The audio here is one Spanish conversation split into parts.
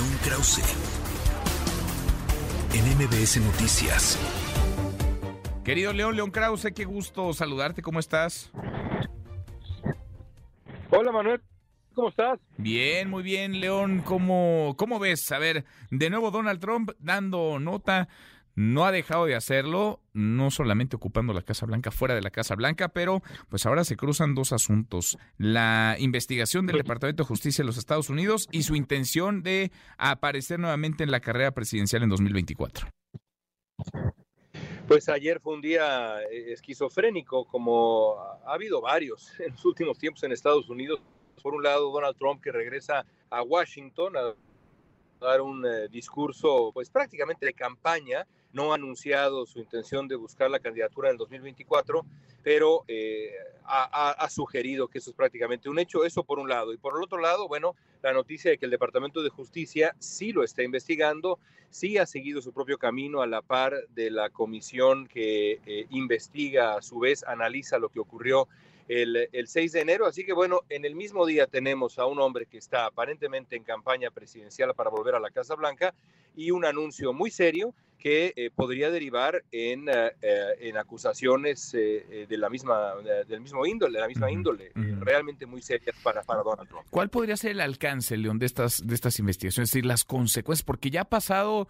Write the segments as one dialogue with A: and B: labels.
A: León Krause, en MBS Noticias.
B: Querido León, León Krause, qué gusto saludarte, ¿cómo estás?
C: Hola Manuel, ¿cómo estás?
B: Bien, muy bien, León, ¿cómo, cómo ves? A ver, de nuevo Donald Trump dando nota, no ha dejado de hacerlo, no solamente ocupando la Casa Blanca, fuera de la Casa Blanca, pero pues ahora se cruzan dos asuntos, la investigación del Departamento de Justicia de los Estados Unidos y su intención de aparecer nuevamente en la carrera presidencial en 2024.
C: Pues ayer fue un día eh, esquizofrénico, como ha habido varios en los últimos tiempos en Estados Unidos. Por un lado, Donald Trump que regresa a Washington a dar un eh, discurso, pues prácticamente de campaña, no ha anunciado su intención de buscar la candidatura en el 2024, pero eh, ha, sugerido que eso es prácticamente un hecho, eso por un lado. Y por el otro lado, bueno, la noticia de que el Departamento de Justicia sí lo está investigando, sí ha seguido su propio camino a la par de la comisión que eh, investiga, a su vez analiza lo que ocurrió el, el, 6 de enero. Así que bueno, en el mismo día tenemos a un hombre que está aparentemente en campaña presidencial para volver a la Casa Blanca y un anuncio muy serio que eh, podría derivar en, uh, en acusaciones eh, de la misma, del mismo índole, de la misma índole, realmente muy serias para, para Donald Trump.
B: ¿Cuál podría ser el alcance, León, de estas, de estas investigaciones? Es decir, las consecuencias, porque ya ha pasado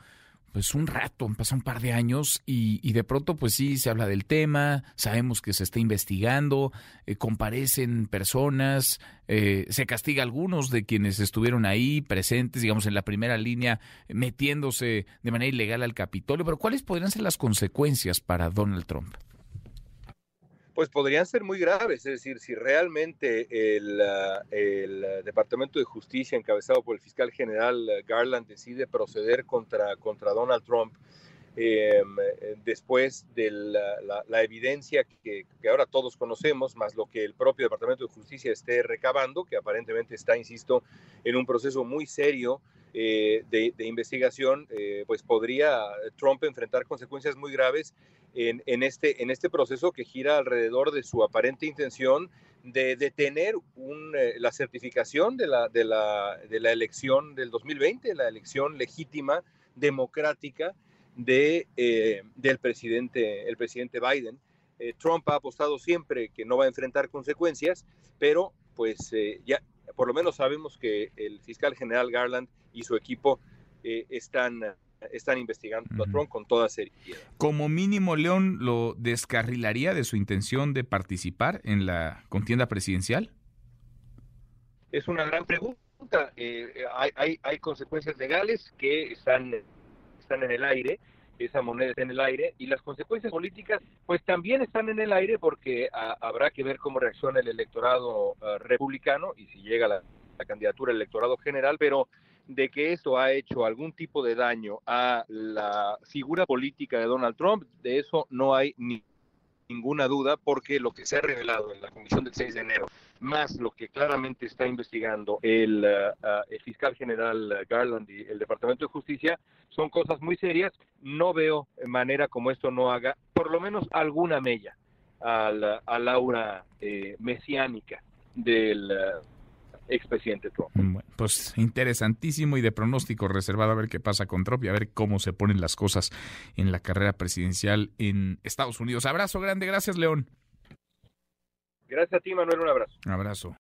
B: pues un rato, han pasado un par de años y, y, de pronto pues sí se habla del tema, sabemos que se está investigando, eh, comparecen personas, eh, se castiga a algunos de quienes estuvieron ahí presentes, digamos, en la primera línea, metiéndose de manera ilegal al Capitolio, pero ¿cuáles podrían ser las consecuencias para Donald Trump?
C: Pues podrían ser muy graves, es decir, si realmente el, uh, el, Departamento de Justicia encabezado por el fiscal general Garland decide proceder contra, contra Donald Trump, eh, después de la, la, la evidencia que, que, ahora todos conocemos, más lo que el propio Departamento de Justicia esté recabando, que aparentemente está, insisto, en un proceso muy serio eh, de, de, investigación, eh, pues podría Trump enfrentar consecuencias muy graves en, en, este, en este proceso que gira alrededor de su aparente intención de detener un, eh, la certificación de la, de, la, de la elección del 2020, la elección legítima, democrática de, eh, del presidente, el presidente Biden. Eh, Trump ha apostado siempre que no va a enfrentar consecuencias, pero pues eh, ya por lo menos sabemos que el fiscal general Garland y su equipo eh, están están investigando uh -huh. a Trump con toda seriedad.
B: Como mínimo, León lo descarrilaría de su intención de participar en la contienda presidencial.
C: Es una gran pregunta. Eh, hay, hay, hay, consecuencias legales que están, están en el aire. Esa moneda está en el aire y las consecuencias políticas, pues también están en el aire porque a, habrá que ver cómo reacciona el electorado uh, republicano y si llega la, la candidatura al electorado general, pero de que esto ha hecho algún tipo de daño a la figura política de Donald Trump, de eso no hay ni ninguna duda, porque lo que se ha revelado en la comisión del 6 de enero, más lo que claramente está investigando el, uh, el fiscal general Garland y el Departamento de Justicia, son cosas muy serias. No veo manera como esto no haga, por lo menos alguna mella a la, a la aura eh, mesiánica del uh, expresidente Trump.
B: Bueno, pues interesantísimo y de pronóstico reservado a ver qué pasa con Trump y a ver cómo se ponen las cosas en la carrera presidencial en Estados Unidos. Abrazo grande, gracias León.
C: Gracias a ti, Manuel, un abrazo.
B: Un abrazo.